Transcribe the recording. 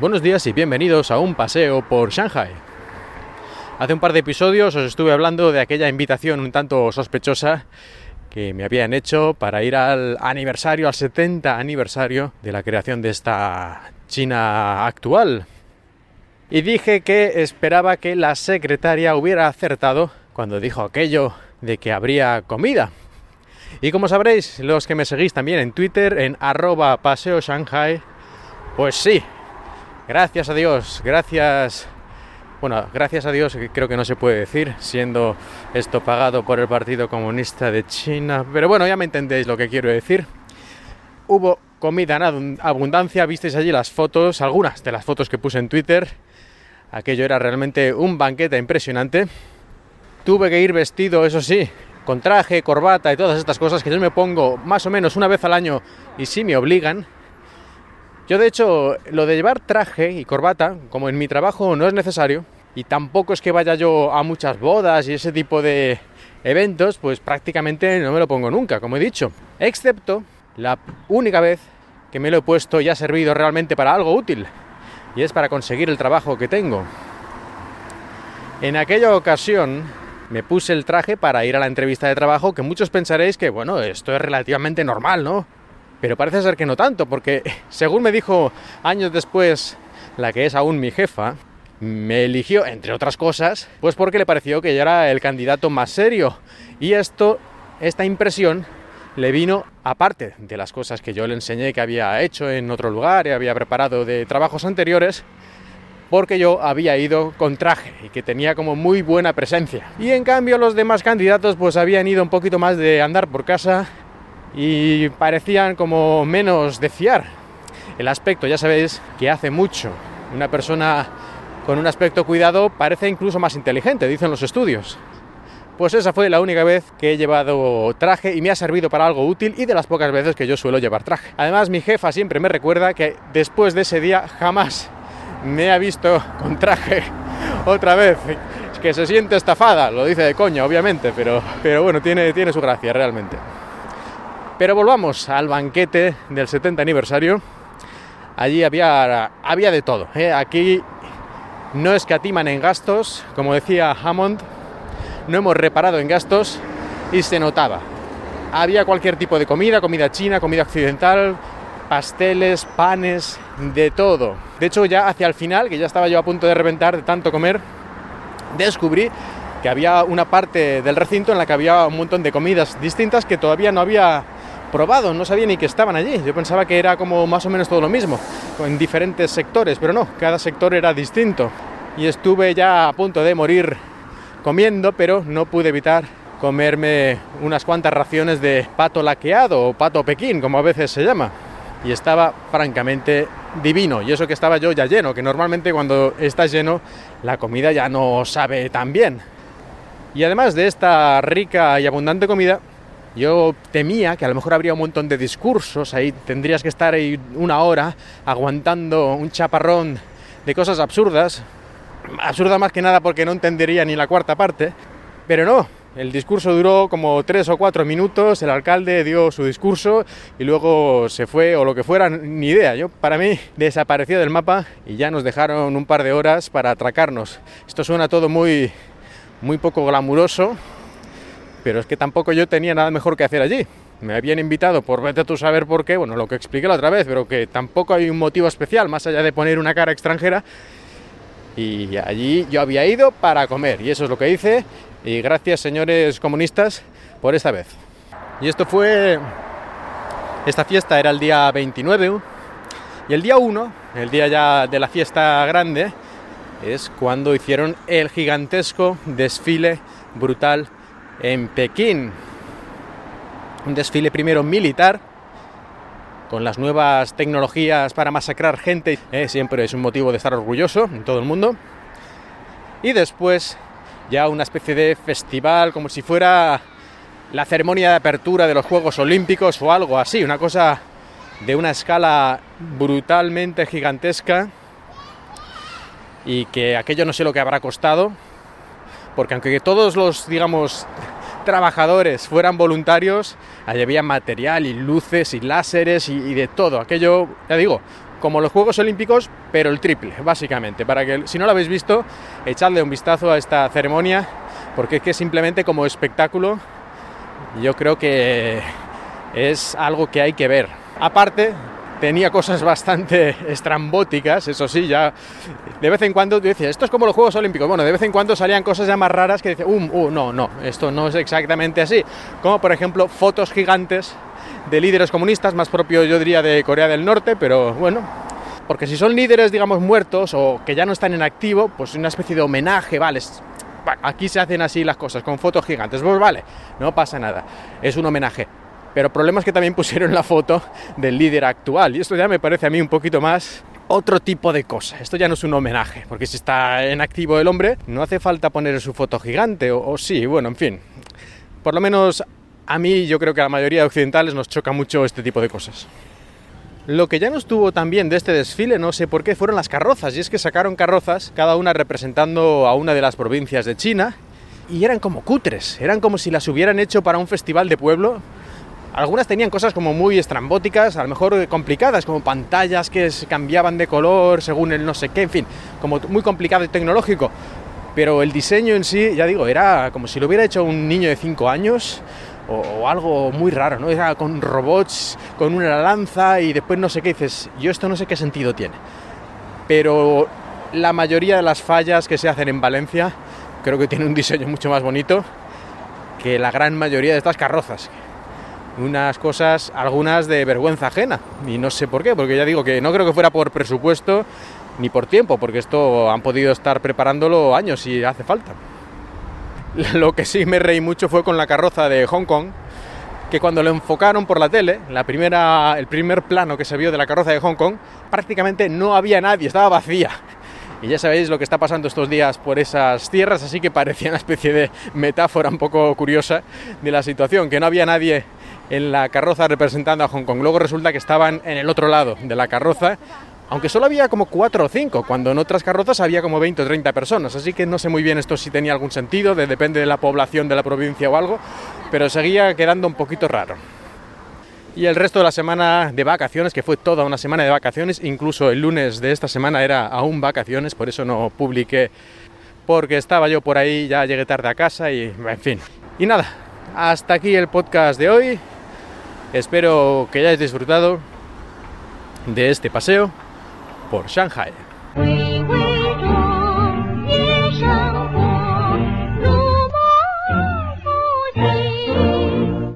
Buenos días y bienvenidos a un paseo por Shanghai. Hace un par de episodios os estuve hablando de aquella invitación un tanto sospechosa que me habían hecho para ir al aniversario, al 70 aniversario de la creación de esta China actual. Y dije que esperaba que la secretaria hubiera acertado cuando dijo aquello de que habría comida. Y como sabréis, los que me seguís también en Twitter, en arroba paseo Shanghai, pues sí, gracias a Dios, gracias... Bueno, gracias a Dios creo que no se puede decir, siendo esto pagado por el Partido Comunista de China. Pero bueno, ya me entendéis lo que quiero decir. Hubo comida en abundancia, visteis allí las fotos, algunas de las fotos que puse en Twitter. Aquello era realmente un banquete impresionante. Tuve que ir vestido, eso sí, con traje, corbata y todas estas cosas que yo me pongo más o menos una vez al año y sí me obligan. Yo de hecho lo de llevar traje y corbata, como en mi trabajo no es necesario, y tampoco es que vaya yo a muchas bodas y ese tipo de eventos, pues prácticamente no me lo pongo nunca, como he dicho. Excepto la única vez que me lo he puesto y ha servido realmente para algo útil, y es para conseguir el trabajo que tengo. En aquella ocasión me puse el traje para ir a la entrevista de trabajo, que muchos pensaréis que, bueno, esto es relativamente normal, ¿no? Pero parece ser que no tanto, porque según me dijo años después la que es aún mi jefa, me eligió, entre otras cosas, pues porque le pareció que yo era el candidato más serio. Y esto, esta impresión, le vino aparte de las cosas que yo le enseñé que había hecho en otro lugar y había preparado de trabajos anteriores, porque yo había ido con traje y que tenía como muy buena presencia. Y en cambio los demás candidatos pues habían ido un poquito más de andar por casa y parecían como menos de fiar. El aspecto, ya sabéis, que hace mucho. Una persona con un aspecto cuidado parece incluso más inteligente, dicen los estudios. Pues esa fue la única vez que he llevado traje y me ha servido para algo útil y de las pocas veces que yo suelo llevar traje. Además, mi jefa siempre me recuerda que después de ese día jamás me ha visto con traje otra vez. Que se siente estafada, lo dice de coña, obviamente, pero, pero bueno, tiene, tiene su gracia realmente. Pero volvamos al banquete del 70 aniversario. Allí había, había de todo. ¿eh? Aquí no escatiman en gastos, como decía Hammond, no hemos reparado en gastos y se notaba. Había cualquier tipo de comida, comida china, comida occidental, pasteles, panes, de todo. De hecho, ya hacia el final, que ya estaba yo a punto de reventar de tanto comer, descubrí que había una parte del recinto en la que había un montón de comidas distintas que todavía no había probado, no sabía ni que estaban allí. Yo pensaba que era como más o menos todo lo mismo, en diferentes sectores, pero no, cada sector era distinto. Y estuve ya a punto de morir comiendo, pero no pude evitar comerme unas cuantas raciones de pato laqueado o pato pequín, como a veces se llama. Y estaba francamente divino. Y eso que estaba yo ya lleno, que normalmente cuando estás lleno la comida ya no sabe tan bien. Y además de esta rica y abundante comida, yo temía que a lo mejor habría un montón de discursos, ahí tendrías que estar ahí una hora aguantando un chaparrón de cosas absurdas, absurda más que nada porque no entendería ni la cuarta parte, pero no, el discurso duró como tres o cuatro minutos, el alcalde dio su discurso y luego se fue o lo que fuera, ni idea. Yo para mí desapareció del mapa y ya nos dejaron un par de horas para atracarnos. Esto suena todo muy muy poco glamuroso, pero es que tampoco yo tenía nada mejor que hacer allí. Me habían invitado por vete tú saber por qué, bueno, lo que expliqué la otra vez, pero que tampoco hay un motivo especial más allá de poner una cara extranjera. Y allí yo había ido para comer, y eso es lo que hice. Y gracias, señores comunistas, por esta vez. Y esto fue. Esta fiesta era el día 29, y el día 1, el día ya de la fiesta grande, es cuando hicieron el gigantesco desfile brutal en Pekín. Un desfile primero militar, con las nuevas tecnologías para masacrar gente, eh, siempre es un motivo de estar orgulloso en todo el mundo. Y después ya una especie de festival, como si fuera la ceremonia de apertura de los Juegos Olímpicos o algo así, una cosa de una escala brutalmente gigantesca y que aquello no sé lo que habrá costado, porque aunque todos los, digamos, trabajadores fueran voluntarios, allí había material y luces y láseres y, de todo. Aquello, ya digo, como los Juegos Olímpicos, pero el triple, básicamente. Para que si no lo habéis visto, echadle un vistazo a esta ceremonia, porque es que simplemente como espectáculo, yo creo que es algo que hay que ver. Aparte, tenía cosas bastante estrambóticas, eso sí, ya de vez en cuando decía, esto es como los Juegos Olímpicos, bueno, de vez en cuando salían cosas ya más raras que decía, um, uh, no, no, esto no es exactamente así, como por ejemplo fotos gigantes de líderes comunistas, más propio yo diría de Corea del Norte, pero bueno, porque si son líderes, digamos, muertos o que ya no están en activo, pues una especie de homenaje, vale, aquí se hacen así las cosas, con fotos gigantes, pues vale, no pasa nada, es un homenaje. Pero el problema es que también pusieron la foto del líder actual y esto ya me parece a mí un poquito más otro tipo de cosa. Esto ya no es un homenaje, porque si está en activo el hombre, no hace falta poner su foto gigante, o, o sí, bueno, en fin. Por lo menos a mí yo creo que a la mayoría de occidentales nos choca mucho este tipo de cosas. Lo que ya no estuvo tan bien de este desfile, no sé por qué, fueron las carrozas. Y es que sacaron carrozas, cada una representando a una de las provincias de China, y eran como cutres, eran como si las hubieran hecho para un festival de pueblo. Algunas tenían cosas como muy estrambóticas, a lo mejor complicadas, como pantallas que cambiaban de color según el no sé qué, en fin, como muy complicado y tecnológico. Pero el diseño en sí, ya digo, era como si lo hubiera hecho un niño de 5 años, o, algo muy raro, ¿no? Era con robots, con una lanza y después no sé qué dices, yo esto no sé qué sentido tiene. Pero la mayoría de las fallas que se hacen en Valencia creo que tiene un diseño mucho más bonito que la gran mayoría de estas carrozas. Unas cosas, algunas de vergüenza ajena. Y no sé por qué, porque ya digo que no creo que fuera por presupuesto ni por tiempo, porque esto han podido estar preparándolo años y hace falta. Lo que sí me reí mucho fue con la carroza de Hong Kong, que cuando lo enfocaron por la tele, la primera, el primer plano que se vio de la carroza de Hong Kong, prácticamente no había nadie, estaba vacía. Y ya sabéis lo que está pasando estos días por esas tierras, así que parecía una especie de metáfora un poco curiosa de la situación, que no había nadie en la carroza representando a Hong Kong. Luego resulta que estaban en el otro lado de la carroza aunque solo había como 4 o 5, cuando en otras carrozas había como 20 o 30 personas, así que no sé muy bien esto si tenía algún sentido, depende de la población de la provincia o algo, pero seguía quedando un poquito raro. Y el resto de la semana de vacaciones, que fue toda una semana de vacaciones, incluso el lunes de esta semana era aún vacaciones, por eso no publiqué, porque estaba yo por ahí, ya llegué tarde a casa y en fin. Y nada, hasta aquí el podcast de hoy. Espero que hayáis disfrutado de este paseo por Shanghai.